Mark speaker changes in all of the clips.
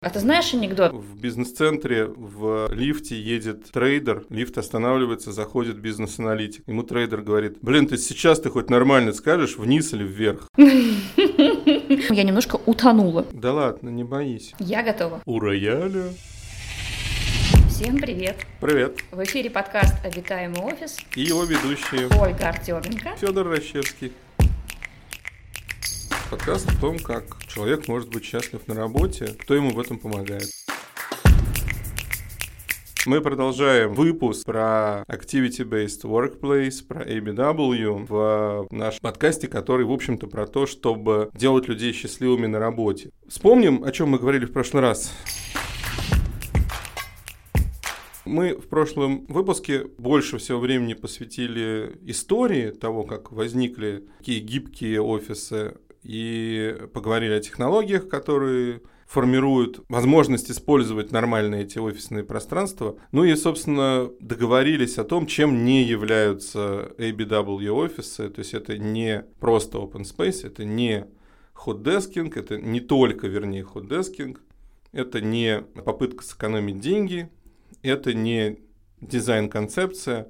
Speaker 1: А ты знаешь анекдот?
Speaker 2: В бизнес-центре в лифте едет трейдер, лифт останавливается, заходит бизнес-аналитик. Ему трейдер говорит, блин, ты сейчас ты хоть нормально скажешь, вниз или вверх?
Speaker 1: Я немножко утонула.
Speaker 2: Да ладно, не боись.
Speaker 1: Я готова.
Speaker 2: У рояля.
Speaker 1: Всем привет.
Speaker 2: Привет.
Speaker 1: В эфире подкаст «Обитаемый офис».
Speaker 2: И его ведущие
Speaker 1: Ольга Артеменко.
Speaker 2: Федор Рощевский. Подкаст о том, как человек может быть счастлив на работе, кто ему в этом помогает. Мы продолжаем выпуск про Activity-Based Workplace, про ABW в нашем подкасте, который, в общем-то, про то, чтобы делать людей счастливыми на работе. Вспомним, о чем мы говорили в прошлый раз. Мы в прошлом выпуске больше всего времени посвятили истории того, как возникли такие гибкие офисы и поговорили о технологиях, которые формируют возможность использовать нормальные эти офисные пространства. Ну и, собственно, договорились о том, чем не являются ABW офисы. То есть это не просто open space, это не ходдескинг, это не только, вернее, ходдескинг, это не попытка сэкономить деньги, это не дизайн-концепция,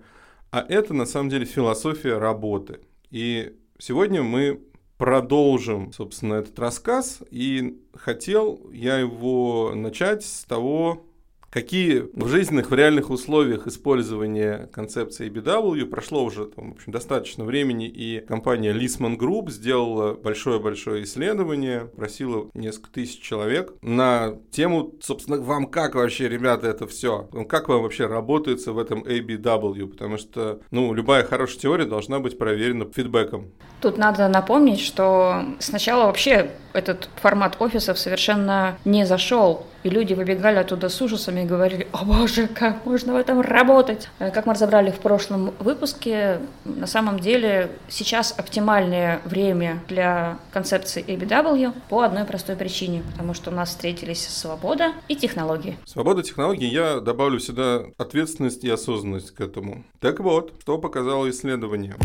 Speaker 2: а это на самом деле философия работы. И сегодня мы продолжим, собственно, этот рассказ. И хотел я его начать с того, Какие в жизненных, в реальных условиях использования концепции BW прошло уже там, в общем, достаточно времени, и компания Lisman Group сделала большое-большое исследование, просила несколько тысяч человек на тему, собственно, вам как вообще, ребята, это все? Как вам вообще работается в этом ABW? Потому что, ну, любая хорошая теория должна быть проверена фидбэком.
Speaker 1: Тут надо напомнить, что сначала вообще этот формат офисов совершенно не зашел и люди выбегали оттуда с ужасами и говорили, о боже, как можно в этом работать? Э, как мы разобрали в прошлом выпуске, на самом деле сейчас оптимальное время для концепции ABW по одной простой причине, потому что у нас встретились свобода и технологии.
Speaker 2: Свобода технологий, я добавлю сюда ответственность и осознанность к этому. Так вот, что показало исследование?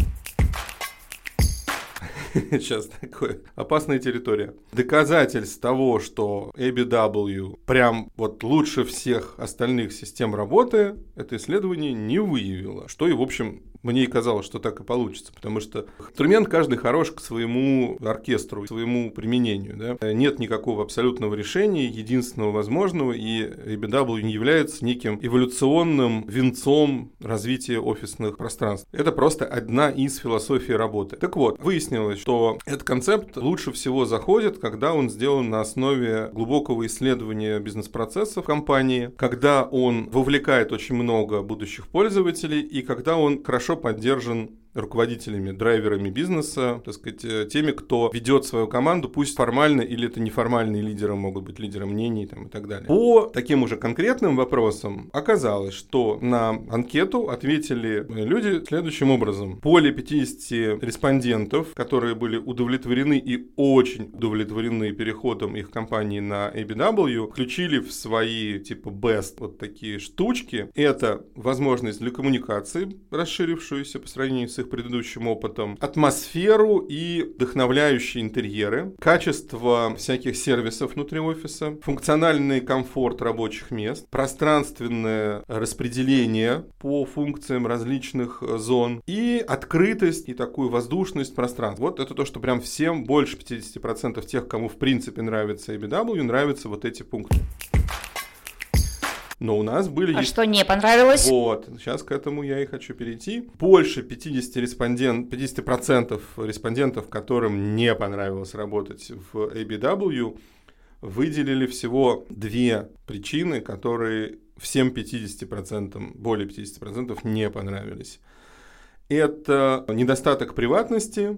Speaker 2: сейчас такое опасная территория. Доказательств того, что ABW прям вот лучше всех остальных систем работы, это исследование не выявило, что и, в общем, мне и казалось, что так и получится, потому что инструмент каждый хорош к своему оркестру, к своему применению. Да? Нет никакого абсолютного решения, единственного возможного, и ABW является неким эволюционным венцом развития офисных пространств. Это просто одна из философий работы. Так вот, выяснилось, что этот концепт лучше всего заходит, когда он сделан на основе глубокого исследования бизнес-процессов компании, когда он вовлекает очень много будущих пользователей и когда он хорошо хорошо поддержан руководителями, драйверами бизнеса, так сказать, э, теми, кто ведет свою команду, пусть формально или это неформальные лидеры могут быть лидером мнений там, и так далее. По таким уже конкретным вопросам оказалось, что на анкету ответили люди следующим образом. Более 50 респондентов, которые были удовлетворены и очень удовлетворены переходом их компании на ABW, включили в свои типа best вот такие штучки. Это возможность для коммуникации, расширившуюся по сравнению с их предыдущим опытом, атмосферу и вдохновляющие интерьеры, качество всяких сервисов внутри офиса, функциональный комфорт рабочих мест, пространственное распределение по функциям различных э, зон и открытость и такую воздушность пространства. Вот это то, что прям всем, больше 50% тех, кому в принципе нравится ABW, нравятся вот эти пункты. Но у нас были...
Speaker 1: А что не понравилось?
Speaker 2: Вот, сейчас к этому я и хочу перейти. Больше 50, респондент, 50% респондентов, которым не понравилось работать в ABW, выделили всего две причины, которые всем 50%, более 50% не понравились. Это недостаток приватности,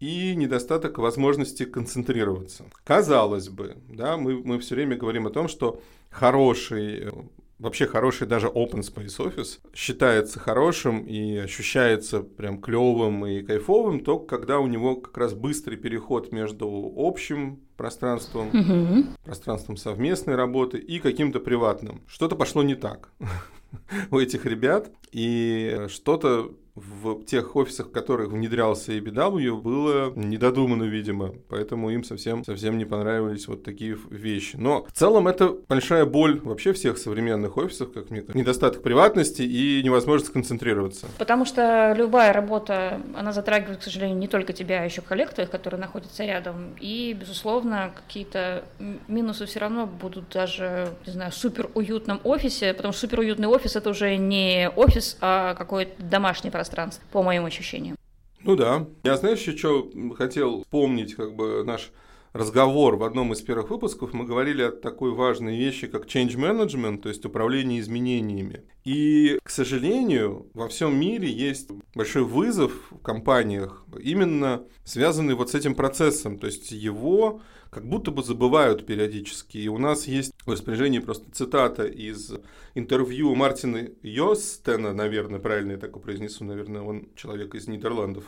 Speaker 2: и недостаток возможности концентрироваться. Казалось бы, да, мы, мы все время говорим о том, что хороший вообще хороший даже open space офис считается хорошим и ощущается прям клевым и кайфовым только когда у него как раз быстрый переход между общим пространством, угу. пространством совместной работы и каким-то приватным. Что-то пошло не так у этих ребят, и что-то в тех офисах, в которых внедрялся ABW, было недодумано, видимо. Поэтому им совсем, совсем не понравились вот такие вещи. Но в целом это большая боль вообще всех современных офисов, как мне кажется. Недостаток приватности и невозможность сконцентрироваться.
Speaker 1: Потому что любая работа, она затрагивает, к сожалению, не только тебя, а еще коллег твоих, которые находятся рядом. И, безусловно, какие-то минусы все равно будут даже, не знаю, в супер уютном офисе, потому что супер уютный офис это уже не офис, а какое-то домашнее пространство, по моим ощущениям.
Speaker 2: Ну да. Я, знаешь, еще что хотел помнить, как бы наш разговор в одном из первых выпусков мы говорили о такой важной вещи, как change management, то есть управление изменениями. И, к сожалению, во всем мире есть большой вызов в компаниях, именно связанный вот с этим процессом. То есть его как будто бы забывают периодически. И у нас есть в распоряжении просто цитата из интервью Мартина Йостена, наверное, правильно я так произнесу, наверное, он человек из Нидерландов.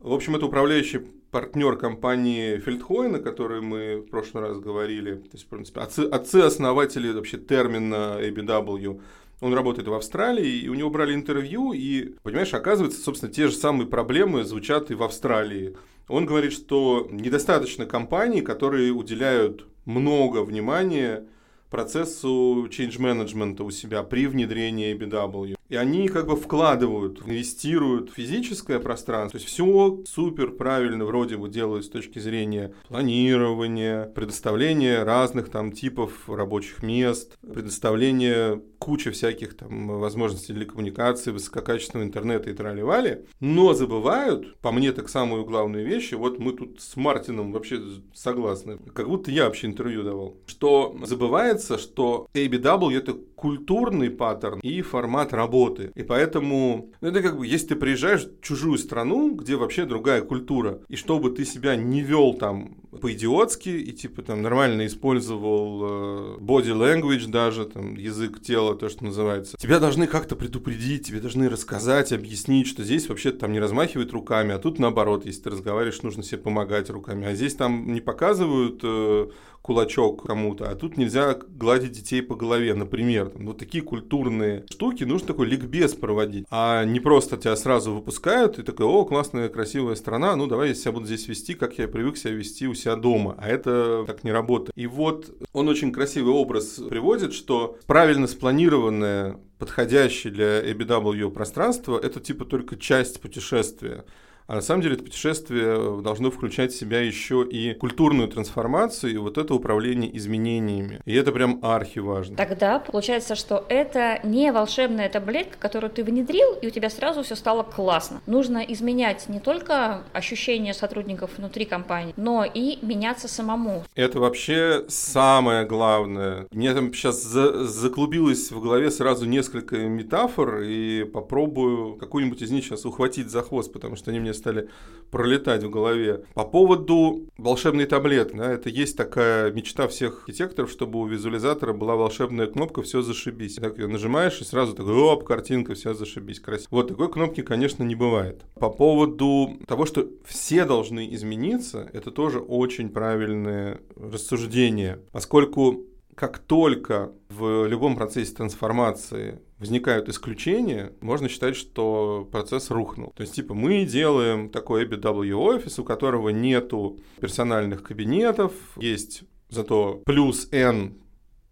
Speaker 2: В общем, это управляющий партнер компании Фельдхойна, о которой мы в прошлый раз говорили. То есть, в принципе, отцы-основатели вообще термина ABW. Он работает в Австралии, и у него брали интервью, и, понимаешь, оказывается, собственно, те же самые проблемы звучат и в Австралии. Он говорит, что недостаточно компаний, которые уделяют много внимания процессу change management у себя при внедрении ABW. И они как бы вкладывают, инвестируют в физическое пространство. То есть все супер правильно вроде бы делают с точки зрения планирования, предоставления разных там типов рабочих мест, предоставления кучи всяких там возможностей для коммуникации, высококачественного интернета и трали-вали, но забывают, по мне так самую главную вещь, вот мы тут с Мартином вообще согласны, как будто я вообще интервью давал, что забывается, что ABW это культурный паттерн и формат работы. И поэтому, ну, это как бы, если ты приезжаешь в чужую страну, где вообще другая культура, и чтобы ты себя не вел там по-идиотски и типа там нормально использовал э, body language даже, там язык тела, то, что называется, тебя должны как-то предупредить, тебе должны рассказать, объяснить, что здесь вообще там не размахивают руками, а тут наоборот, если ты разговариваешь, нужно себе помогать руками, а здесь там не показывают э, кулачок кому-то, а тут нельзя гладить детей по голове, например. Там, вот такие культурные штуки нужно такой ликбез проводить, а не просто тебя сразу выпускают и такой, о, классная, красивая страна, ну давай я себя буду здесь вести, как я привык себя вести у себя дома, а это так не работает. И вот он очень красивый образ приводит, что правильно спланированное подходящее для ABW пространство – это типа только часть путешествия. А на самом деле это путешествие должно включать в себя еще и культурную трансформацию, и вот это управление изменениями. И это прям архи важно.
Speaker 1: Тогда получается, что это не волшебная таблетка, которую ты внедрил, и у тебя сразу все стало классно. Нужно изменять не только ощущения сотрудников внутри компании, но и меняться самому.
Speaker 2: Это вообще самое главное. Мне там сейчас за заклубилось в голове сразу несколько метафор, и попробую какую-нибудь из них сейчас ухватить за хвост, потому что они мне стали пролетать в голове. По поводу волшебной таблетки, да, это есть такая мечта всех архитекторов, чтобы у визуализатора была волшебная кнопка «Все зашибись». Так ее нажимаешь, и сразу так, оп, картинка, все зашибись, красиво. Вот такой кнопки, конечно, не бывает. По поводу того, что все должны измениться, это тоже очень правильное рассуждение, поскольку как только в любом процессе трансформации возникают исключения, можно считать, что процесс рухнул. То есть, типа, мы делаем такой ABW офис, у которого нету персональных кабинетов, есть зато плюс N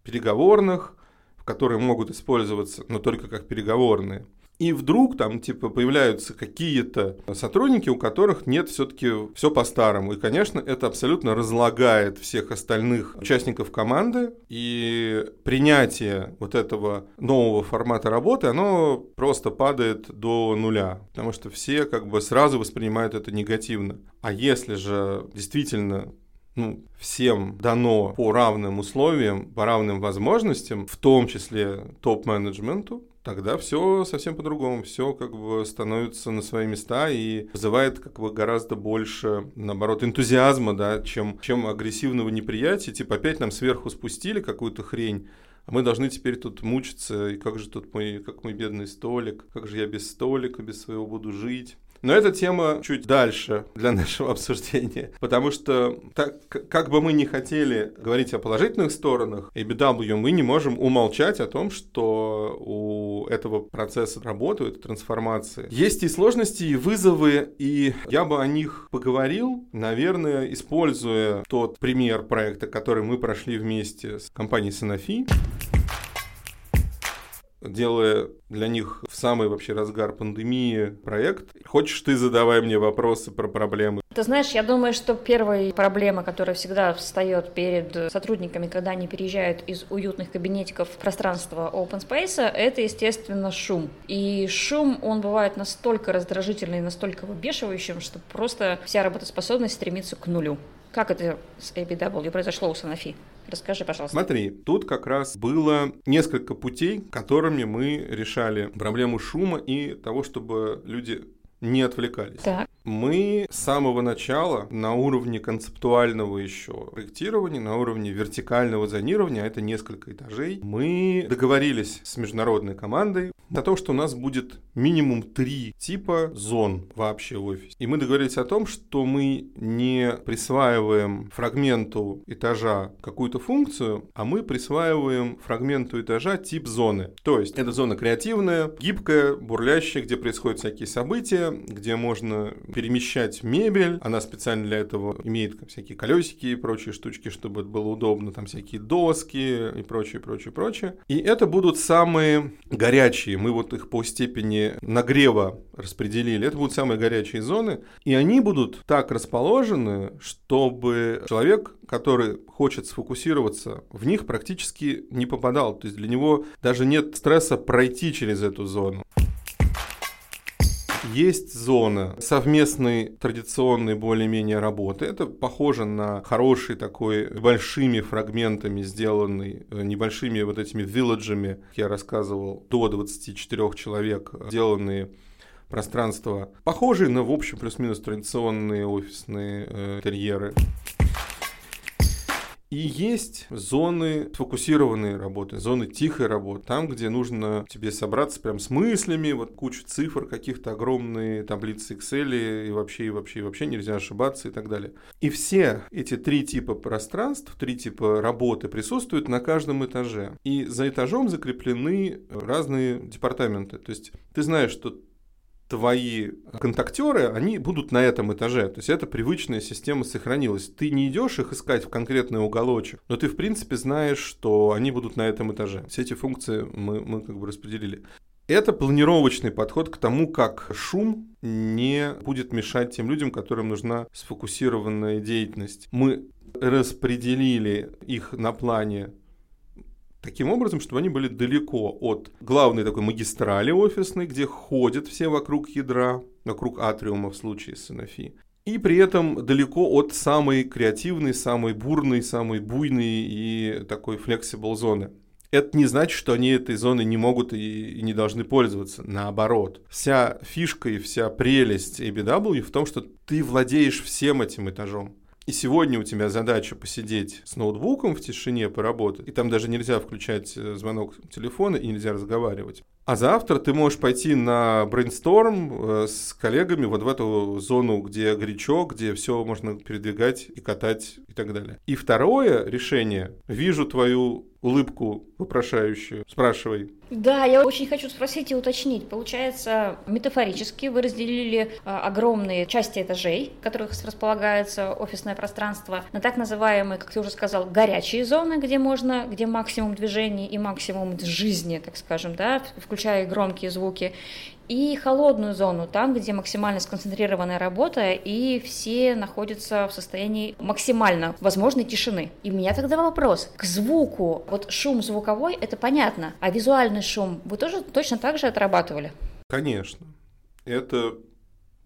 Speaker 2: переговорных, которые могут использоваться, но только как переговорные. И вдруг там типа появляются какие-то сотрудники, у которых нет все-таки все по-старому. И, конечно, это абсолютно разлагает всех остальных участников команды. И принятие вот этого нового формата работы, оно просто падает до нуля. Потому что все как бы сразу воспринимают это негативно. А если же действительно ну, всем дано по равным условиям, по равным возможностям, в том числе топ-менеджменту, тогда все совсем по-другому, все как бы становится на свои места и вызывает как бы гораздо больше, наоборот, энтузиазма, да, чем, чем агрессивного неприятия, типа опять нам сверху спустили какую-то хрень, а мы должны теперь тут мучиться, и как же тут мой, как мой бедный столик, как же я без столика, без своего буду жить. Но эта тема чуть дальше для нашего обсуждения, потому что так, как бы мы ни хотели говорить о положительных сторонах ABW, мы не можем умолчать о том, что у этого процесса работы, этой трансформации. Есть и сложности, и вызовы, и я бы о них поговорил, наверное, используя тот пример проекта, который мы прошли вместе с компанией Sanofi делая для них в самый вообще разгар пандемии проект. Хочешь ты задавай мне вопросы про проблемы?
Speaker 1: Ты знаешь, я думаю, что первая проблема, которая всегда встает перед сотрудниками, когда они переезжают из уютных кабинетиков в пространство open space, это, естественно, шум. И шум, он бывает настолько раздражительный, настолько выбешивающим, что просто вся работоспособность стремится к нулю. Как это с ABW произошло у Sanofi? Расскажи, пожалуйста.
Speaker 2: Смотри, тут как раз было несколько путей, которыми мы решали проблему шума и того, чтобы люди не отвлекались.
Speaker 1: Так.
Speaker 2: Мы с самого начала на уровне концептуального еще проектирования, на уровне вертикального зонирования, а это несколько этажей, мы договорились с международной командой о том, что у нас будет минимум три типа зон вообще в офисе. И мы договорились о том, что мы не присваиваем фрагменту этажа какую-то функцию, а мы присваиваем фрагменту этажа тип зоны. То есть это зона креативная, гибкая, бурлящая, где происходят всякие события, где можно перемещать мебель. Она специально для этого имеет всякие колесики и прочие штучки, чтобы было удобно, там всякие доски и прочее, прочее, прочее. И это будут самые горячие. Мы вот их по степени нагрева распределили. Это будут самые горячие зоны. И они будут так расположены, чтобы человек, который хочет сфокусироваться, в них практически не попадал. То есть для него даже нет стресса пройти через эту зону. Есть зона совместной традиционной более-менее работы. Это похоже на хороший такой большими фрагментами сделанный, э, небольшими вот этими вилледжами, я рассказывал, до 24 человек, сделанные пространства, похожие на, в общем, плюс-минус традиционные офисные э, интерьеры. И есть зоны фокусированной работы, зоны тихой работы, там, где нужно тебе собраться прям с мыслями, вот куча цифр, каких-то огромные таблицы Excel, и вообще, и вообще, и вообще нельзя ошибаться и так далее. И все эти три типа пространств, три типа работы присутствуют на каждом этаже. И за этажом закреплены разные департаменты. То есть ты знаешь, что твои контактеры, они будут на этом этаже. То есть это привычная система сохранилась. Ты не идешь их искать в конкретный уголочек, но ты в принципе знаешь, что они будут на этом этаже. Все эти функции мы, мы как бы распределили. Это планировочный подход к тому, как шум не будет мешать тем людям, которым нужна сфокусированная деятельность. Мы распределили их на плане таким образом, чтобы они были далеко от главной такой магистрали офисной, где ходят все вокруг ядра, вокруг атриума в случае с Sanofi. И при этом далеко от самой креативной, самой бурной, самой буйной и такой flexible зоны. Это не значит, что они этой зоной не могут и, не должны пользоваться. Наоборот. Вся фишка и вся прелесть ABW в том, что ты владеешь всем этим этажом и сегодня у тебя задача посидеть с ноутбуком в тишине, поработать, и там даже нельзя включать э, звонок телефона и нельзя разговаривать. А завтра ты можешь пойти на брейнсторм э, с коллегами вот в эту зону, где горячо, где все можно передвигать и катать и так далее. И второе решение. Вижу твою улыбку вопрошающую. Спрашивай.
Speaker 1: Да, я очень хочу спросить и уточнить. Получается, метафорически вы разделили а, огромные части этажей, в которых располагается офисное пространство, на так называемые, как ты уже сказал, горячие зоны, где можно, где максимум движений и максимум жизни, так скажем, да, включая громкие звуки, и холодную зону, там, где максимально сконцентрированная работа, и все находятся в состоянии максимально возможной тишины. И у меня тогда вопрос. К звуку, вот шум звуковой, это понятно, а визуальный шум вы тоже точно так же отрабатывали?
Speaker 2: Конечно. Это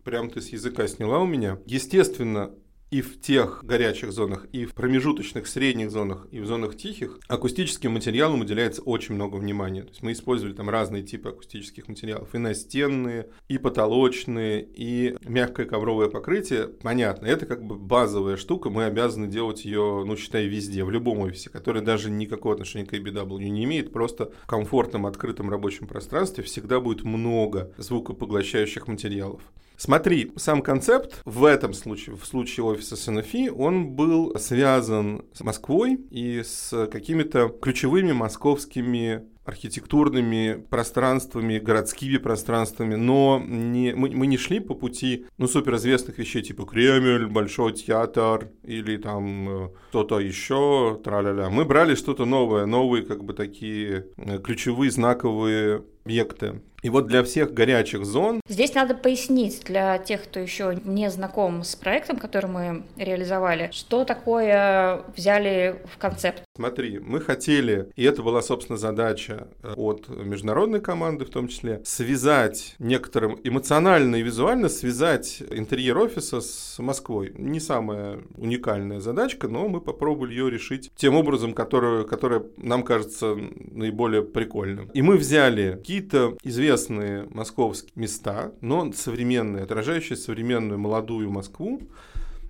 Speaker 2: прям ты с языка сняла у меня. Естественно, и в тех горячих зонах, и в промежуточных средних зонах, и в зонах тихих акустическим материалам уделяется очень много внимания. То есть мы использовали там разные типы акустических материалов. И настенные, и потолочные, и мягкое ковровое покрытие. Понятно, это как бы базовая штука, мы обязаны делать ее, ну, считай, везде, в любом офисе, который даже никакого отношения к ABW не имеет. Просто в комфортном открытом рабочем пространстве всегда будет много звукопоглощающих материалов. Смотри, сам концепт в этом случае, в случае офиса Sanofi, он был связан с Москвой и с какими-то ключевыми московскими архитектурными пространствами, городскими пространствами, но не, мы, мы не шли по пути ну, суперизвестных вещей, типа Кремль, Большой театр или там э, что-то еще, тра-ля-ля. Мы брали что-то новое, новые как бы такие э, ключевые знаковые объекты. И вот для всех горячих зон...
Speaker 1: Здесь надо пояснить для тех, кто еще не знаком с проектом, который мы реализовали, что такое взяли в концепт.
Speaker 2: Смотри, мы хотели, и это была, собственно, задача э, от международной команды в том числе, связать некоторым эмоционально и визуально связать интерьер офиса с Москвой. Не самая уникальная задачка, но мы попробовали ее решить тем образом, который, который нам кажется наиболее прикольным. И мы взяли какие-то известные московские места, но современные, отражающие современную молодую Москву,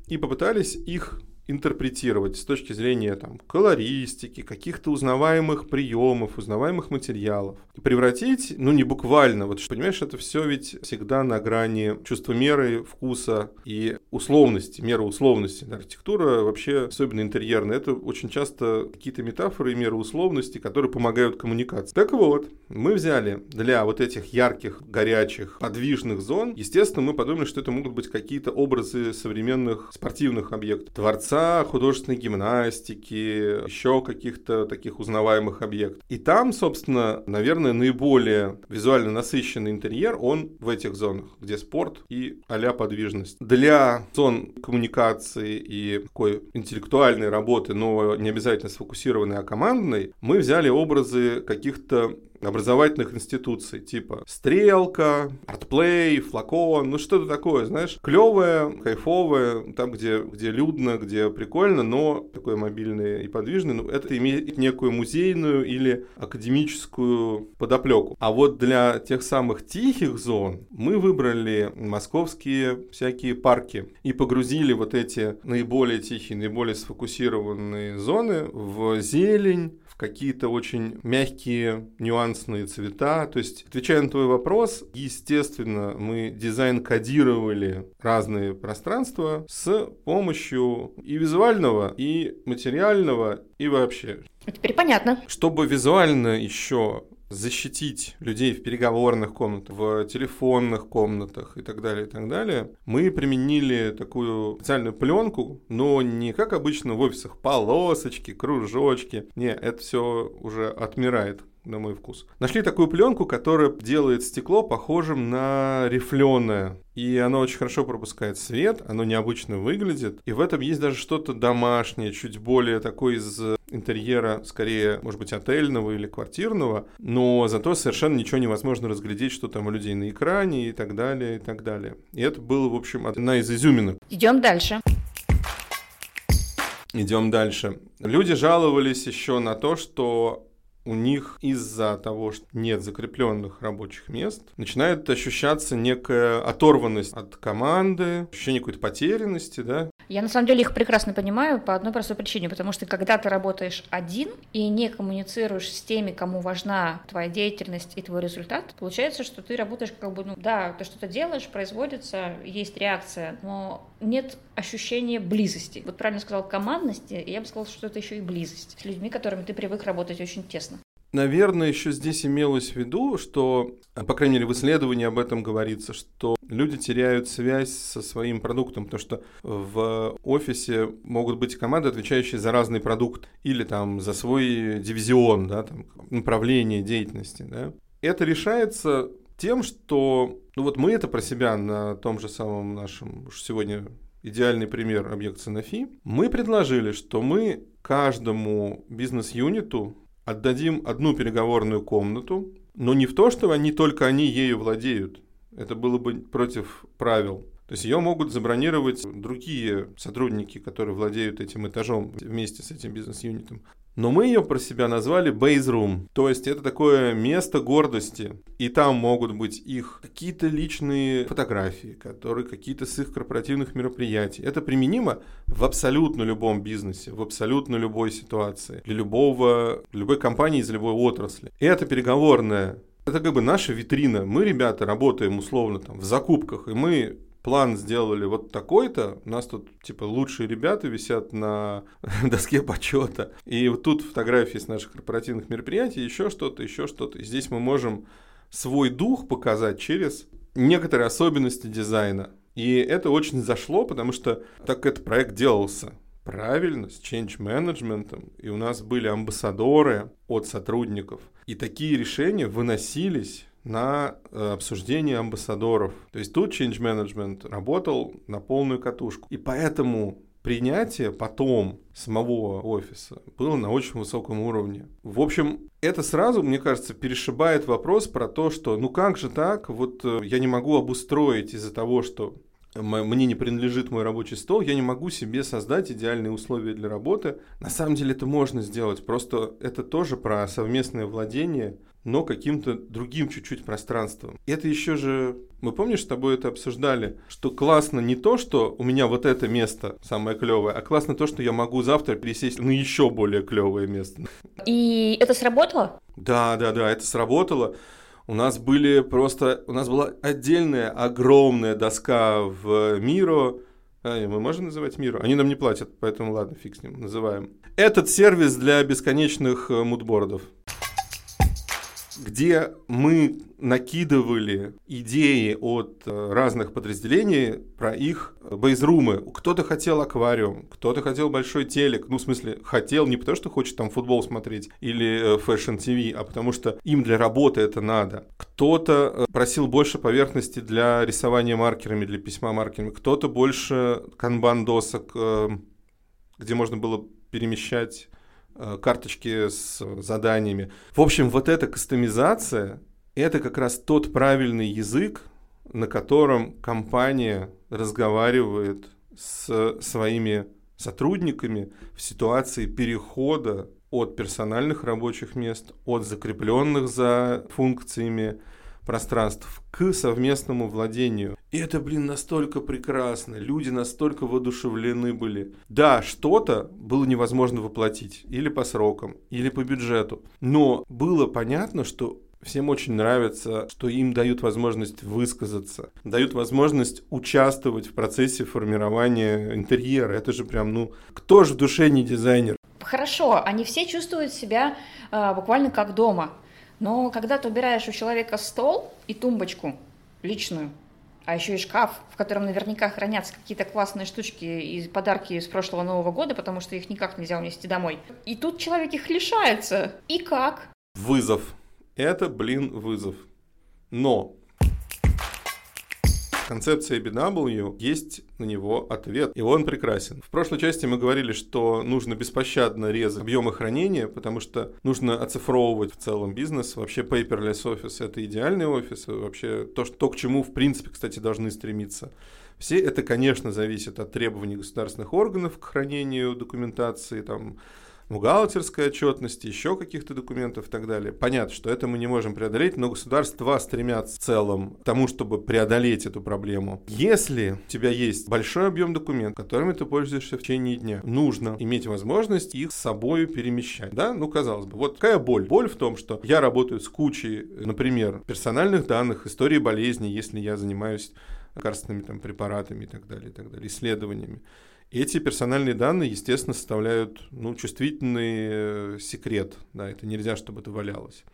Speaker 2: и попытались их интерпретировать с точки зрения там, колористики, каких-то узнаваемых приемов, узнаваемых материалов. И превратить, ну не буквально, вот понимаешь, это все ведь всегда на грани чувства меры, вкуса и условности, мера условности. Архитектура вообще, особенно интерьерная, это очень часто какие-то метафоры и меры условности, которые помогают коммуникации. Так вот, мы взяли для вот этих ярких, горячих, подвижных зон, естественно, мы подумали, что это могут быть какие-то образы современных спортивных объектов, дворца, дворца художественной гимнастики, еще каких-то таких узнаваемых объектов. И там, собственно, наверное, наиболее визуально насыщенный интерьер, он в этих зонах, где спорт и а подвижность. Для зон коммуникации и такой интеллектуальной работы, но не обязательно сфокусированной, а командной, мы взяли образы каких-то образовательных институций, типа Стрелка, Артплей, Флакон, ну что-то такое, знаешь, клевое, кайфовое, там, где, где людно, где прикольно, но такое мобильное и подвижное, ну, это имеет некую музейную или академическую подоплеку. А вот для тех самых тихих зон мы выбрали московские всякие парки и погрузили вот эти наиболее тихие, наиболее сфокусированные зоны в зелень, какие-то очень мягкие нюансные цвета. То есть, отвечая на твой вопрос, естественно, мы дизайн кодировали разные пространства с помощью и визуального, и материального, и вообще.
Speaker 1: Теперь понятно.
Speaker 2: Чтобы визуально еще защитить людей в переговорных комнатах, в телефонных комнатах и так далее, и так далее, мы применили такую специальную пленку, но не как обычно в офисах, полосочки, кружочки. Не, это все уже отмирает на мой вкус. Нашли такую пленку, которая делает стекло похожим на рифленое. И оно очень хорошо пропускает свет, оно необычно выглядит. И в этом есть даже что-то домашнее, чуть более такой из интерьера, скорее, может быть, отельного или квартирного, но зато совершенно ничего невозможно разглядеть, что там у людей на экране и так далее, и так далее. И это было, в общем, одна из изюминок.
Speaker 1: Идем дальше.
Speaker 2: Идем дальше. Люди жаловались еще на то, что у них из-за того, что нет закрепленных рабочих мест, начинает ощущаться некая оторванность от команды, ощущение какой-то потерянности, да.
Speaker 1: Я на самом деле их прекрасно понимаю по одной простой причине, потому что когда ты работаешь один и не коммуницируешь с теми, кому важна твоя деятельность и твой результат, получается, что ты работаешь как бы, ну да, ты что-то делаешь, производится, есть реакция, но нет ощущения близости. Вот правильно сказал командности, и я бы сказала, что это еще и близость с людьми, которыми ты привык работать очень тесно.
Speaker 2: Наверное, еще здесь имелось в виду, что, по крайней мере, в исследовании об этом говорится, что люди теряют связь со своим продуктом, потому что в офисе могут быть команды, отвечающие за разный продукт или там за свой дивизион, да, там, направление деятельности. Да. Это решается тем, что ну вот мы это про себя на том же самом нашем уж сегодня идеальный пример объект Sanofi, мы предложили, что мы каждому бизнес-юниту отдадим одну переговорную комнату, но не в то, что они только они ею владеют. Это было бы против правил. То есть ее могут забронировать другие сотрудники, которые владеют этим этажом вместе с этим бизнес-юнитом. Но мы ее про себя назвали Base Room. То есть это такое место гордости. И там могут быть их какие-то личные фотографии, которые какие-то с их корпоративных мероприятий. Это применимо в абсолютно любом бизнесе, в абсолютно любой ситуации, для любого, любой компании из любой отрасли. И это переговорная Это как бы наша витрина. Мы, ребята, работаем условно там в закупках, и мы план сделали вот такой-то, у нас тут типа лучшие ребята висят на доске почета, и вот тут фотографии с наших корпоративных мероприятий, еще что-то, еще что-то. И здесь мы можем свой дух показать через некоторые особенности дизайна. И это очень зашло, потому что так этот проект делался правильно, с change management, и у нас были амбассадоры от сотрудников, и такие решения выносились на э, обсуждение амбассадоров. То есть тут change management работал на полную катушку. И поэтому принятие потом самого офиса было на очень высоком уровне. В общем, это сразу, мне кажется, перешибает вопрос про то, что ну как же так, вот э, я не могу обустроить из-за того, что мне не принадлежит мой рабочий стол, я не могу себе создать идеальные условия для работы. На самом деле это можно сделать, просто это тоже про совместное владение, но каким-то другим чуть-чуть пространством. Это еще же, мы помнишь, с тобой это обсуждали, что классно не то, что у меня вот это место самое клевое, а классно то, что я могу завтра пересесть на еще более клевое место.
Speaker 1: И это сработало?
Speaker 2: Да, да, да, это сработало. У нас были просто, у нас была отдельная огромная доска в Miro, а, мы можем называть Miro? Они нам не платят, поэтому ладно, фиг с ним, называем. Этот сервис для бесконечных э, moodboard ов где мы накидывали идеи от э, разных подразделений про их base room ы. Кто-то хотел аквариум, кто-то хотел большой телек. Ну, в смысле, хотел не потому, что хочет там футбол смотреть или Fashion TV, а потому что им для работы это надо. Кто-то э, просил больше поверхности для рисования маркерами, для письма маркерами. Кто-то больше канбан-досок, э, где можно было перемещать Э, карточки с заданиями. В общем, вот эта кастомизация – это как раз тот правильный язык, на котором компания разговаривает с своими сотрудниками в ситуации перехода от персональных рабочих мест, от закрепленных за функциями пространств к совместному владению. И это, блин, настолько прекрасно. Люди настолько воодушевлены были. Да, что-то было невозможно воплотить. Или по срокам, или по бюджету. Но было понятно, что Всем очень нравится, что им дают возможность высказаться, дают возможность участвовать в процессе формирования интерьера. Это же прям, ну, кто же в душе не дизайнер?
Speaker 1: Хорошо, они все чувствуют себя э, буквально как дома. Но когда ты убираешь у человека стол и тумбочку личную, а еще и шкаф, в котором наверняка хранятся какие-то классные штучки и подарки из прошлого Нового года, потому что их никак нельзя унести домой. И тут человек их лишается. И как?
Speaker 2: Вызов. Это, блин, вызов. Но концепции BW есть на него ответ, и он прекрасен. В прошлой части мы говорили, что нужно беспощадно резать объемы хранения, потому что нужно оцифровывать в целом бизнес. Вообще paperless офис — это идеальный офис, вообще то, что, то, к чему, в принципе, кстати, должны стремиться. Все это, конечно, зависит от требований государственных органов к хранению документации, там, бухгалтерской отчетности, еще каких-то документов и так далее. Понятно, что это мы не можем преодолеть, но государства стремятся в целом к тому, чтобы преодолеть эту проблему. Если у тебя есть большой объем документов, которыми ты пользуешься в течение дня, нужно иметь возможность их с собой перемещать. Да? Ну, казалось бы, вот какая боль? Боль в том, что я работаю с кучей, например, персональных данных, истории болезни, если я занимаюсь лекарственными там, препаратами и так далее, и так далее, исследованиями. Эти персональные данные, естественно, составляют ну, чувствительный э, секрет. Да, это нельзя, чтобы это валялось.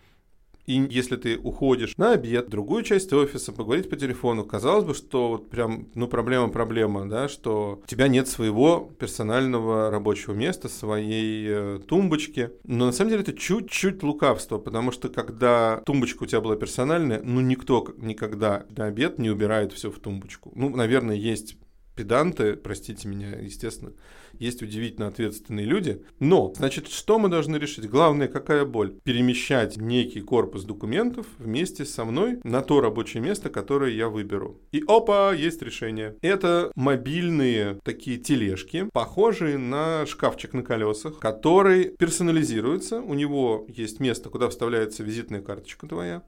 Speaker 2: И если ты уходишь на обед, в другую часть офиса, поговорить по телефону, казалось бы, что вот прям, ну, проблема-проблема, да, что у тебя нет своего персонального рабочего места, своей э, тумбочки. Но на самом деле это чуть-чуть лукавство, потому что когда тумбочка у тебя была персональная, ну, никто никогда на обед не убирает все в тумбочку. Ну, наверное, есть педанты, простите меня, естественно, есть удивительно ответственные люди. Но, значит, что мы должны решить? Главное, какая боль? Перемещать некий корпус документов вместе со мной на то рабочее место, которое я выберу. И опа, есть решение. Это мобильные такие тележки, похожие на шкафчик на колесах, который персонализируется. У него есть место, куда вставляется визитная карточка твоя.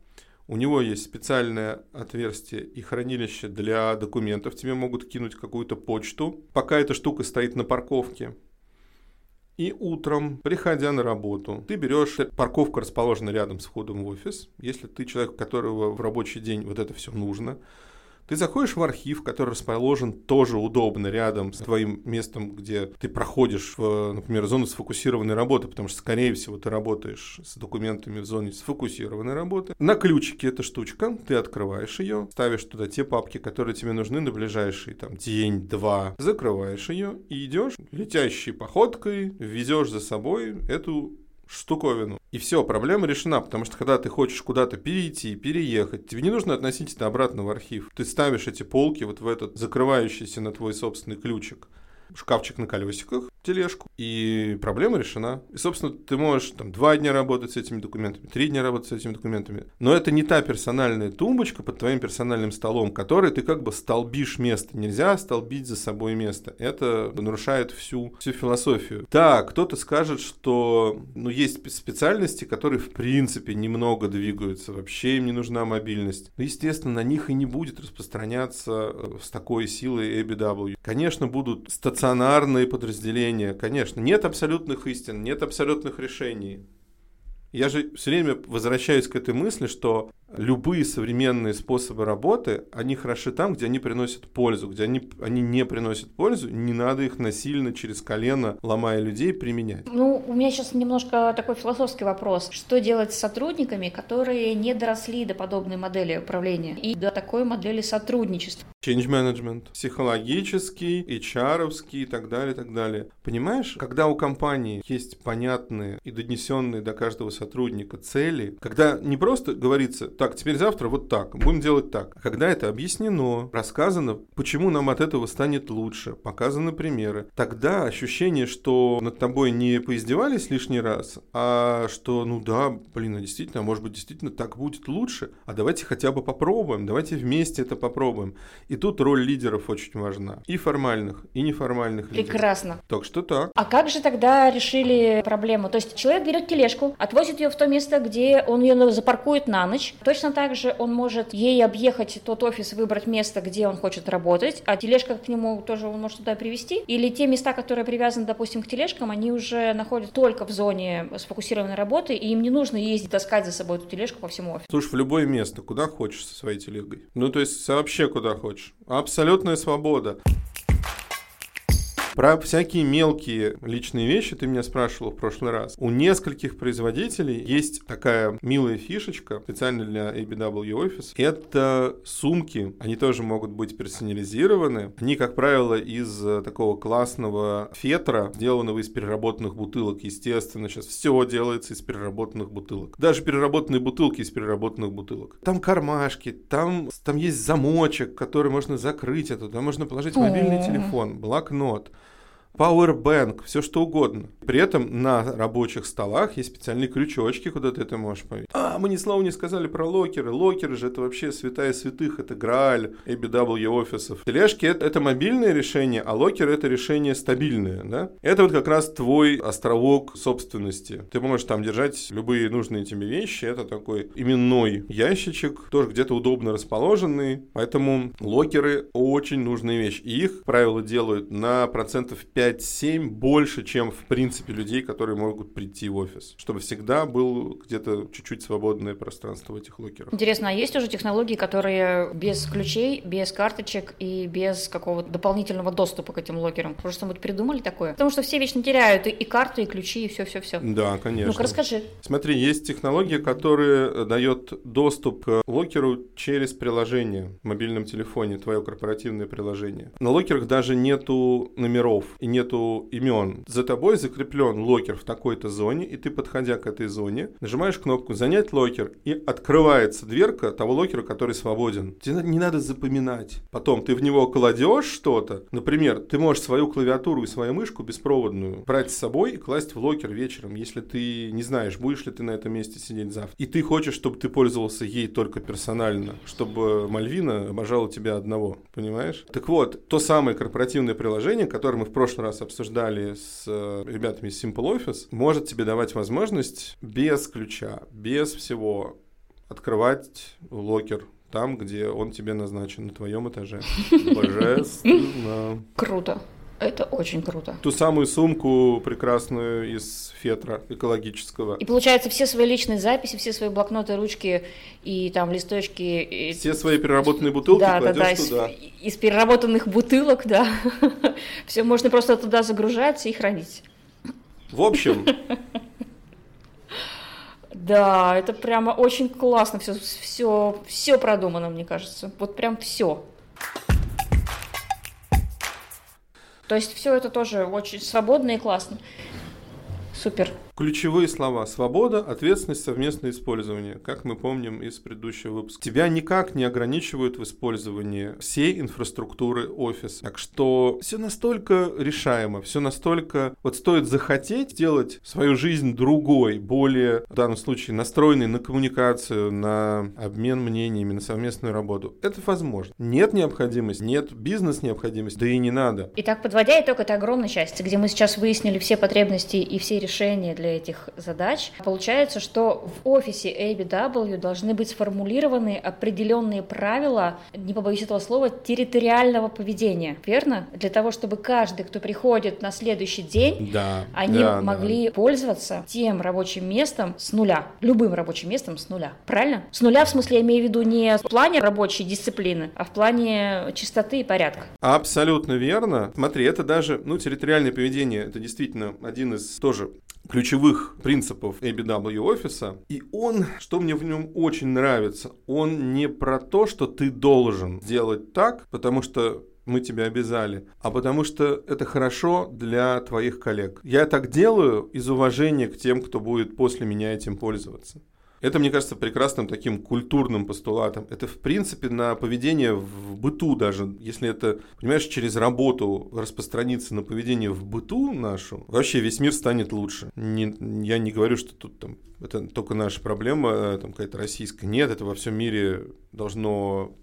Speaker 2: У него есть специальное отверстие и хранилище для документов. Тебе могут кинуть какую-то почту. Пока эта штука стоит на парковке, И утром, приходя на работу, ты берешь, парковка расположена рядом с входом в офис. Если ты человек, которого в рабочий день вот это все нужно, ты заходишь в архив, который расположен тоже удобно рядом с твоим местом, где ты проходишь, в, например, зону сфокусированной работы, потому что, скорее всего, ты работаешь с документами в зоне сфокусированной работы. На ключике эта штучка, ты открываешь ее, ставишь туда те папки, которые тебе нужны на ближайший там день-два, закрываешь ее и идешь летящей походкой, везешь за собой эту штуковину. И все, проблема решена, потому что когда ты хочешь куда-то перейти, переехать, тебе не нужно относить это обратно в архив. Ты ставишь эти полки вот в этот закрывающийся на твой собственный ключик шкафчик на колесиках, тележку, и проблема решена. И, собственно, ты можешь там два дня работать с этими документами, три дня работать с этими документами. Но это не та персональная тумбочка под твоим персональным столом, которой ты как бы столбишь место. Нельзя столбить за собой место. Это нарушает всю, всю философию. Да, кто-то скажет, что ну, есть специальности, которые в принципе немного двигаются, вообще им не нужна мобильность. Но, естественно, на них и не будет распространяться э, с такой силой ABW. Конечно, будут стационарные подразделения, решения, конечно. Нет абсолютных истин, нет абсолютных решений. Я же все время возвращаюсь к этой мысли, что любые современные способы работы, они хороши там, где они приносят пользу, где они, они не приносят пользу, не надо их насильно через колено, ломая людей, применять.
Speaker 1: Ну, у меня сейчас немножко такой философский вопрос. Что делать с сотрудниками, которые не доросли до подобной модели управления и до такой модели сотрудничества?
Speaker 2: Change management, психологический, hr и так далее, и так далее. Понимаешь, когда у компании есть понятные и донесенные до каждого сотрудника цели, когда не просто говорится, так, теперь завтра вот так, будем делать так. Когда это объяснено, рассказано, почему нам от этого станет лучше, показаны примеры, тогда ощущение, что над тобой не поиздевались лишний раз, а что, ну да, блин, а действительно, а может быть, действительно так будет лучше, а давайте хотя бы попробуем, давайте вместе это попробуем. И тут роль лидеров очень важна. И формальных, и неформальных
Speaker 1: лидеров. Прекрасно.
Speaker 2: Так что так.
Speaker 1: А как же тогда решили проблему? То есть человек берет тележку, отвозит ее в то место, где он ее запаркует на ночь, Точно так же он может ей объехать тот офис, выбрать место, где он хочет работать, а тележка к нему тоже он может туда привести. Или те места, которые привязаны, допустим, к тележкам, они уже находятся только в зоне сфокусированной работы, и им не нужно ездить, таскать за собой эту тележку по всему офису.
Speaker 2: Слушай, в любое место, куда хочешь со своей телегой. Ну, то есть вообще куда хочешь. Абсолютная свобода. Про всякие мелкие личные вещи ты меня спрашивал в прошлый раз. У нескольких производителей есть такая милая фишечка, специально для ABW Office. Это сумки. Они тоже могут быть персонализированы. Они, как правило, из такого классного фетра, сделанного из переработанных бутылок. Естественно, сейчас все делается из переработанных бутылок. Даже переработанные бутылки из переработанных бутылок. Там кармашки, там, там есть замочек, который можно закрыть. Это, туда можно положить мобильный телефон, блокнот. Powerbank, все что угодно. При этом на рабочих столах есть специальные крючочки, куда ты это можешь повесить. А, мы ни слова не сказали про локеры. Локеры же это вообще святая святых, это Грааль, ABW офисов. Тележки это, это мобильное решение, а локер это решение стабильное, да? Это вот как раз твой островок собственности. Ты можешь там держать любые нужные тебе вещи. Это такой именной ящичек, тоже где-то удобно расположенный. Поэтому локеры очень нужная вещь. И их, правило, делают на процентов 5 5-7 больше, чем в принципе людей, которые могут прийти в офис. Чтобы всегда был где-то чуть-чуть свободное пространство в этих локерах.
Speaker 1: Интересно, а есть уже технологии, которые без ключей, без карточек и без какого-то дополнительного доступа к этим локерам? Уже что-нибудь придумали такое? Потому что все вечно теряют и, и карты, и ключи, и все-все-все.
Speaker 2: Да, конечно.
Speaker 1: Ну-ка расскажи.
Speaker 2: Смотри, есть технология, которая дает доступ к локеру через приложение в мобильном телефоне, твое корпоративное приложение. На локерах даже нету номеров и нету имен. За тобой закреплен локер в такой-то зоне, и ты, подходя к этой зоне, нажимаешь кнопку «Занять локер», и открывается дверка того локера, который свободен. Тебе не надо запоминать. Потом ты в него кладешь что-то. Например, ты можешь свою клавиатуру и свою мышку беспроводную брать с собой и класть в локер вечером, если ты не знаешь, будешь ли ты на этом месте сидеть завтра. И ты хочешь, чтобы ты пользовался ей только персонально, чтобы Мальвина обожала тебя одного. Понимаешь? Так вот, то самое корпоративное приложение, которое мы в прошлом раз обсуждали с э, ребятами из Simple Office, может тебе давать возможность без ключа, без всего открывать локер там, где он тебе назначен, на твоем этаже. Божественно.
Speaker 1: Круто. Это очень круто.
Speaker 2: Ту самую сумку прекрасную из фетра экологического.
Speaker 1: И получается, все свои личные записи, все свои блокноты, ручки и там листочки. И...
Speaker 2: Все свои переработанные бутылки
Speaker 1: да, да, да,
Speaker 2: туда.
Speaker 1: Из, из переработанных бутылок, да. Все можно просто туда загружать и хранить.
Speaker 2: В общем,
Speaker 1: да, это прямо очень классно, все, все, все продумано, мне кажется. Вот прям все. То есть все это тоже очень свободно и классно. Супер.
Speaker 2: Ключевые слова – свобода, ответственность, совместное использование, как мы помним из предыдущего выпуска. Тебя никак не ограничивают в использовании всей инфраструктуры офиса. Так что все настолько решаемо, все настолько... Вот стоит захотеть сделать свою жизнь другой, более, в данном случае, настроенной на коммуникацию, на обмен мнениями, на совместную работу. Это возможно. Нет необходимости, нет бизнес-необходимости, да и не надо.
Speaker 1: Итак, подводя итог этой огромной части, где мы сейчас выяснили все потребности и все решения для этих задач. Получается, что в офисе ABW должны быть сформулированы определенные правила, не побоюсь этого слова, территориального поведения, верно? Для того, чтобы каждый, кто приходит на следующий день,
Speaker 2: да,
Speaker 1: они
Speaker 2: да,
Speaker 1: могли
Speaker 2: да.
Speaker 1: пользоваться тем рабочим местом с нуля, любым рабочим местом с нуля. Правильно? С нуля, в смысле, я имею в виду не в плане рабочей дисциплины, а в плане чистоты и порядка.
Speaker 2: Абсолютно верно. Смотри, это даже, ну, территориальное поведение, это действительно один из тоже ключевых принципов ABW офиса. И он, что мне в нем очень нравится, он не про то, что ты должен делать так, потому что мы тебя обязали, а потому что это хорошо для твоих коллег. Я так делаю из уважения к тем, кто будет после меня этим пользоваться. Это, мне кажется, прекрасным таким культурным постулатом. Это, в принципе, на поведение в быту даже. Если это, понимаешь, через работу распространится на поведение в быту нашу, вообще весь мир станет лучше. Не, я не говорю, что тут там это только наша проблема, там какая-то российская. Нет, это во всем мире должно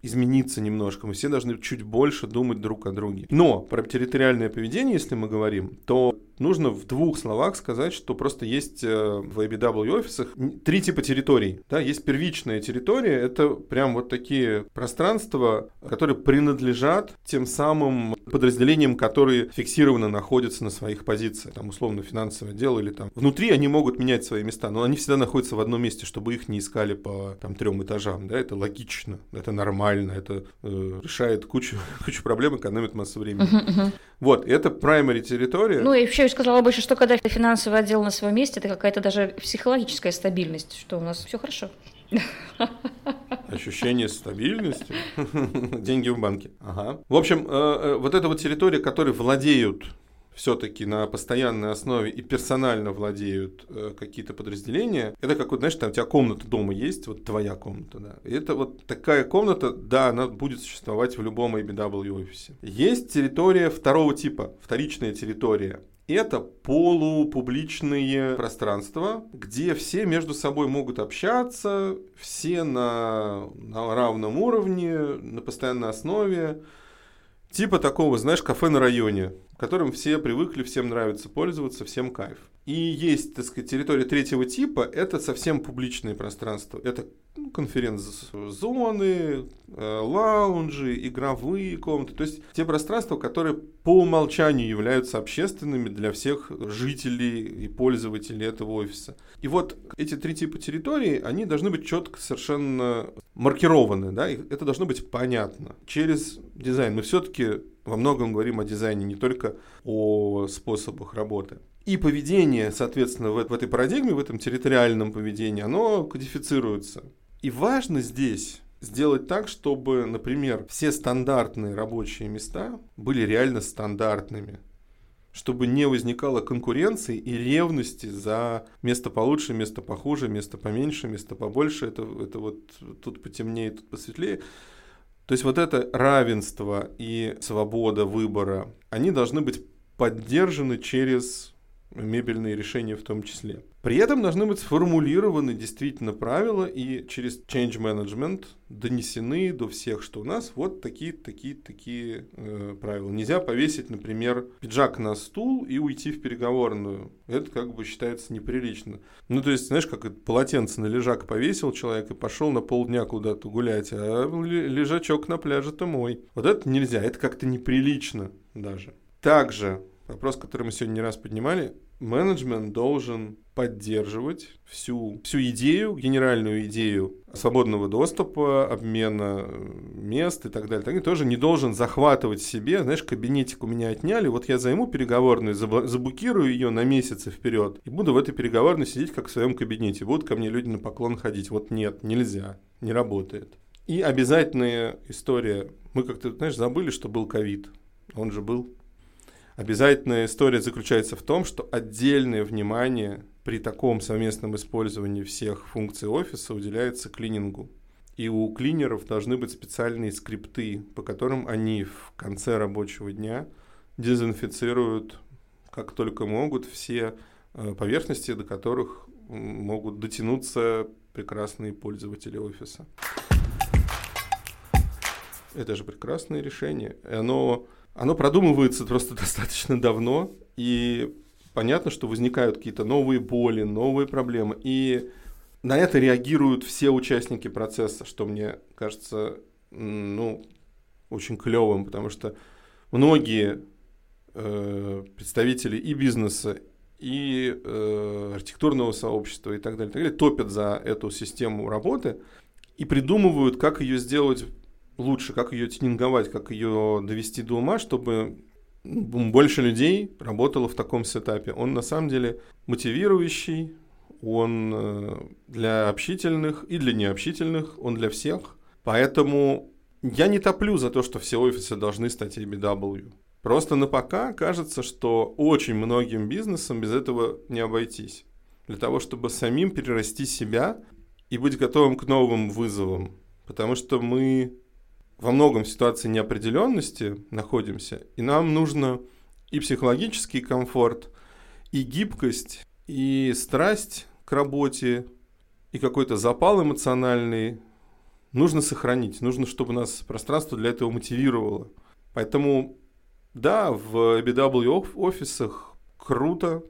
Speaker 2: измениться немножко. Мы все должны чуть больше думать друг о друге. Но про территориальное поведение, если мы говорим, то нужно в двух словах сказать, что просто есть э, в ABW офисах три типа территорий. Да, есть первичная территория, это прям вот такие пространства, которые принадлежат тем самым подразделениям, которые фиксированно находятся на своих позициях. Там условно финансовое дело или там. Внутри они могут менять свои места, но они всегда находятся в одном месте, чтобы их не искали по там трем этажам. Да, это логично, это нормально, это э, решает кучу, кучу проблем, экономит массу времени. Uh-huh, uh-huh. Вот, это primary территория.
Speaker 1: Ну и вообще я сказала бы, что когда финансовый отдел на своем месте, это какая-то даже психологическая стабильность, что у нас все хорошо.
Speaker 2: Ощущение стабильности. Деньги в банке. Ага. В общем, э, э, вот эта вот территория, которой владеют все-таки на постоянной основе и персонально владеют э, какие-то подразделения, это как вот, знаешь, там у тебя комната дома есть, вот твоя комната, да. И это вот такая комната, да, она будет существовать в любом ABW офисе. Есть территория второго типа, вторичная территория это полупубличные пространства, где все между собой могут общаться, все на, на равном уровне, на постоянной основе. Типа такого, знаешь, кафе на районе, которым все привыкли, всем нравится пользоваться, всем кайф. И есть, так сказать, территория третьего типа, это совсем публичные пространства. Это ну, конференц-зоны, э, лаунжи, игровые комнаты. То есть те пространства, которые по умолчанию являются общественными для всех жителей и пользователей этого офиса. И вот эти три типа территорий, они должны быть четко совершенно маркированы, да, это должно быть понятно. Через дизайн мы все-таки во многом говорим о дизайне, не только о способах работы. И поведение, соответственно, в, в этой парадигме, в этом территориальном поведении, оно кодифицируется. И важно здесь сделать так, чтобы, например, все стандартные рабочие места были реально стандартными чтобы не возникало конкуренции и ревности за место получше, место похуже, место поменьше, место побольше. Это, это вот тут потемнее, тут посветлее. То есть вот это равенство и свобода выбора, они должны быть поддержаны через мебельные решения в том числе. При этом должны быть сформулированы действительно правила и через change management донесены до всех, что у нас вот такие, такие, такие э, правила. Нельзя повесить, например, пиджак на стул и уйти в переговорную. Это как бы считается неприлично. Ну, то есть, знаешь, как полотенце на лежак повесил человек и пошел на полдня куда-то гулять, а лежачок на пляже-то мой. Вот это нельзя, это как-то неприлично даже. Также вопрос, который мы сегодня не раз поднимали, менеджмент должен поддерживать всю, всю идею, генеральную идею свободного доступа, обмена э, мест и так далее. Так, и тоже не должен захватывать себе, знаешь, кабинетик у меня отняли, вот я займу переговорную, заблокирую ее на месяцы вперед и буду в этой переговорной сидеть как в своем кабинете. Будут ко мне люди на поклон ходить. Вот нет, нельзя, не работает. И обязательная история. Мы как-то, знаешь, забыли, что был ковид. Он же был. Обязательная история заключается в том, что отдельное внимание при таком совместном использовании всех функций офиса уделяется клинингу. И у клинеров должны быть специальные скрипты, по которым они в конце рабочего дня дезинфицируют как только могут все э, поверхности, до которых могут дотянуться прекрасные пользователи офиса. Это же прекрасное решение. И оно оно продумывается просто достаточно давно, и понятно, что возникают какие-то новые боли, новые проблемы, и на это реагируют все участники процесса, что мне кажется, ну, очень клевым, потому что многие э, представители и бизнеса, и э, архитектурного сообщества и так далее, так далее топят за эту систему работы и придумывают, как ее сделать лучше, как ее тюнинговать, как ее довести до ума, чтобы больше людей работало в таком сетапе. Он на самом деле мотивирующий, он э, для общительных и для необщительных, он для всех. Поэтому я не топлю за то, что все офисы должны стать ABW. Просто на пока кажется, что очень многим бизнесам без этого не обойтись. Для того, чтобы самим перерасти себя и быть готовым к новым вызовам. Потому что мы во многом в ситуации неопределенности находимся, и нам нужно и психологический комфорт, и гибкость, и страсть к работе, и какой-то запал эмоциональный нужно сохранить. Нужно, чтобы нас пространство для этого мотивировало. Поэтому, да, в BW офисах круто,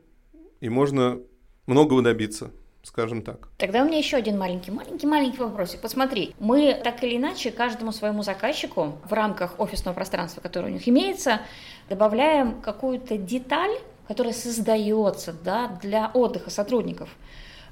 Speaker 2: и можно многого добиться скажем так.
Speaker 1: Тогда у меня еще один маленький-маленький-маленький вопросик. Посмотри, мы так или иначе каждому своему заказчику в рамках офисного пространства, которое у них имеется, добавляем какую-то деталь, которая создается да, для отдыха сотрудников.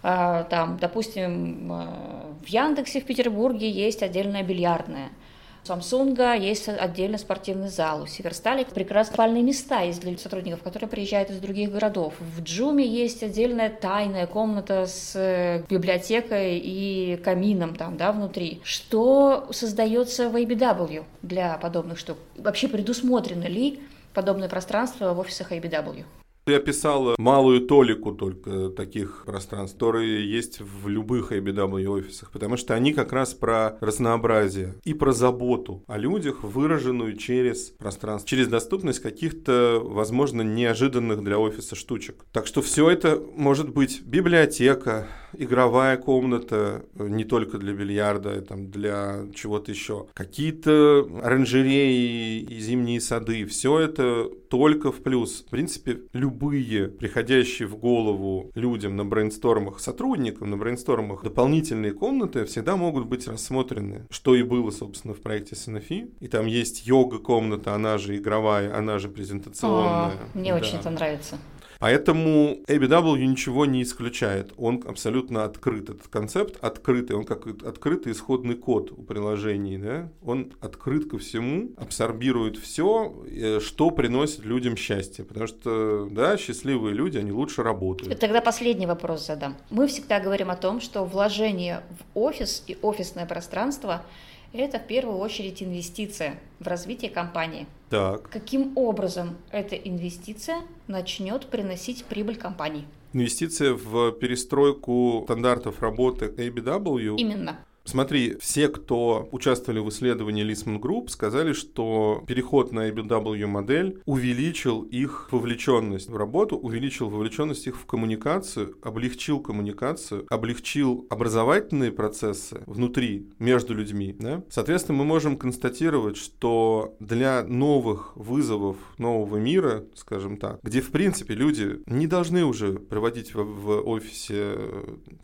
Speaker 1: А, там, допустим, а, в Яндексе в Петербурге есть отдельная бильярдная – Samsung есть отдельно спортивный зал. У Северстали прекрасные спальные места есть для сотрудников, которые приезжают из других городов. В Джуме есть отдельная тайная комната с э, библиотекой и камином там, да, внутри. Что создается в ABW для подобных штук? Вообще предусмотрено ли подобное пространство в офисах ABW?
Speaker 2: Ты описала малую толику только таких пространств, которые есть в любых ABW офисах, потому что они как раз про разнообразие и про заботу о людях, выраженную через пространство, через доступность каких-то, возможно, неожиданных для офиса штучек. Так что все это может быть библиотека, игровая комната, не только для бильярда, там, для чего-то еще, какие-то оранжереи и зимние сады, все это только в плюс. В принципе, любые приходящие в голову людям на брейнстормах, сотрудникам на брейнстормах дополнительные комнаты всегда могут быть рассмотрены, что и было, собственно, в проекте Санофи. И там есть йога-комната, она же игровая, она же презентационная. О,
Speaker 1: мне да. очень это нравится.
Speaker 2: Поэтому ABW ничего не исключает. Он абсолютно открыт. Этот концепт открытый. Он как открытый исходный код у приложений. Да? Он открыт ко всему, абсорбирует все, э, что приносит людям счастье. Потому что, да, счастливые люди, они лучше работают.
Speaker 1: Тогда последний вопрос задам. Мы всегда говорим о том, что вложение в офис и офисное пространство – это в первую очередь инвестиция в развитие компании.
Speaker 2: Так.
Speaker 1: Каким образом эта инвестиция начнет приносить прибыль компании?
Speaker 2: Инвестиция в перестройку стандартов работы ABW.
Speaker 1: Именно.
Speaker 2: Смотри, все, кто участвовали в исследовании Leesman Group, сказали, что переход на ABW модель увеличил их вовлеченность в работу, увеличил вовлеченность их в коммуникацию, облегчил коммуникацию, облегчил образовательные процессы внутри, между людьми. Да? Соответственно, мы можем констатировать, что для новых вызовов нового мира, скажем так, где, в принципе, люди не должны уже проводить в, в офисе,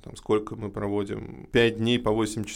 Speaker 2: там, сколько мы проводим, 5 дней по 8 часов,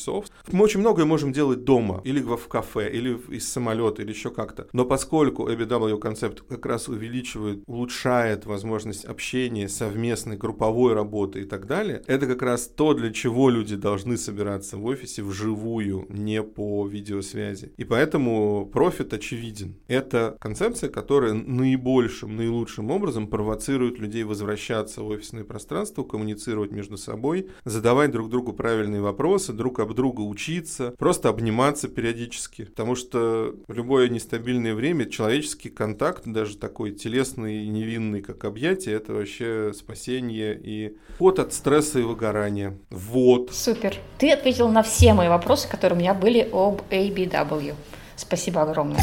Speaker 2: мы очень многое можем делать дома, или в кафе, или из самолета, или еще как-то. Но поскольку ABW концепт как раз увеличивает, улучшает возможность общения, совместной групповой работы и так далее, это как раз то, для чего люди должны собираться в офисе вживую, не по видеосвязи. И поэтому профит очевиден. Это концепция, которая наибольшим, наилучшим образом провоцирует людей возвращаться в офисное пространство, коммуницировать между собой, задавать друг другу правильные вопросы, друг об друга учиться, просто обниматься периодически. Потому что в любое нестабильное время человеческий контакт, даже такой телесный и невинный, как объятие, это вообще спасение и ход от стресса и выгорания. Вот.
Speaker 1: Супер. Ты ответил на все мои вопросы, которые у меня были об ABW. Спасибо огромное.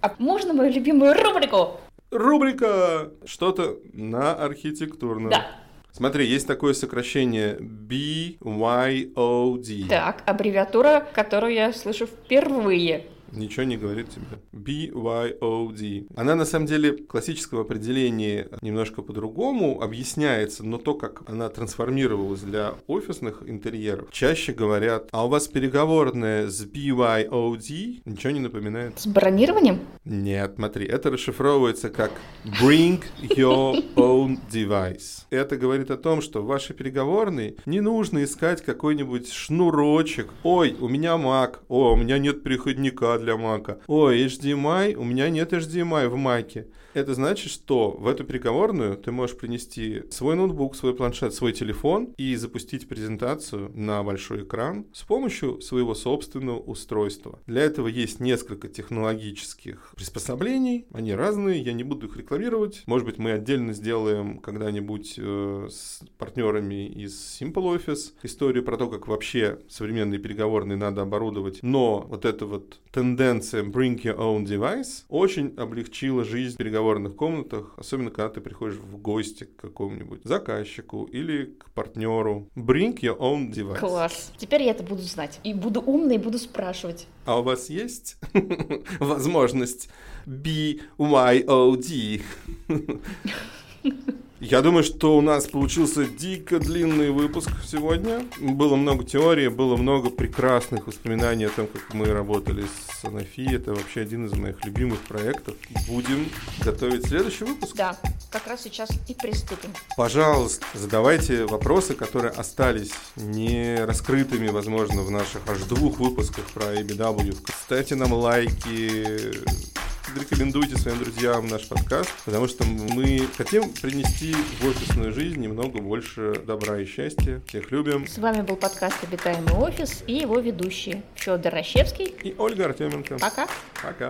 Speaker 1: А можно мою любимую рубрику?
Speaker 2: Рубрика что-то на архитектурном.
Speaker 1: Да.
Speaker 2: Смотри, есть такое сокращение BYOD.
Speaker 1: Так, аббревиатура, которую я слышу впервые.
Speaker 2: Ничего не говорит тебе. BYOD. Она на самом деле классического определения немножко по-другому объясняется, но то, как она трансформировалась для офисных интерьеров, чаще говорят, а у вас переговорная с BYOD ничего не напоминает?
Speaker 1: С бронированием?
Speaker 2: Нет, смотри, это расшифровывается как Bring Your Own Device. Это говорит о том, что в вашей переговорной не нужно искать какой-нибудь шнурочек. Ой, у меня Mac, о, у меня нет переходника для Мака. Ой, HDMI, у меня нет HDMI в Маке. Это значит, что в эту переговорную ты можешь принести свой ноутбук, свой планшет, свой телефон и запустить презентацию на большой экран с помощью своего собственного устройства. Для этого есть несколько технологических приспособлений. Они разные, я не буду их рекламировать. Может быть, мы отдельно сделаем когда-нибудь э, с партнерами из Simple Office историю про то, как вообще современные переговорные надо оборудовать. Но вот эта вот тенденция bring your own device очень облегчила жизнь переговорных переговорных комнатах, особенно когда ты приходишь в гости к какому-нибудь заказчику или к партнеру. Bring your own device.
Speaker 1: Класс. Теперь я это буду знать. И буду умной, и буду спрашивать.
Speaker 2: А у вас есть возможность BYOD? Я думаю, что у нас получился дико длинный выпуск сегодня. Было много теории, было много прекрасных воспоминаний о том, как мы работали с Анафи. Это вообще один из моих любимых проектов. Будем готовить следующий выпуск.
Speaker 1: Да, как раз сейчас и приступим.
Speaker 2: Пожалуйста, задавайте вопросы, которые остались не раскрытыми, возможно, в наших аж двух выпусках про ABW. Ставьте нам лайки, рекомендуйте своим друзьям наш подкаст, потому что мы хотим принести в офисную жизнь немного больше добра и счастья. Всех любим.
Speaker 1: С вами был подкаст «Обитаемый офис» и его ведущие Федор Рощевский
Speaker 2: и Ольга Артеменко.
Speaker 1: Пока.
Speaker 2: Пока.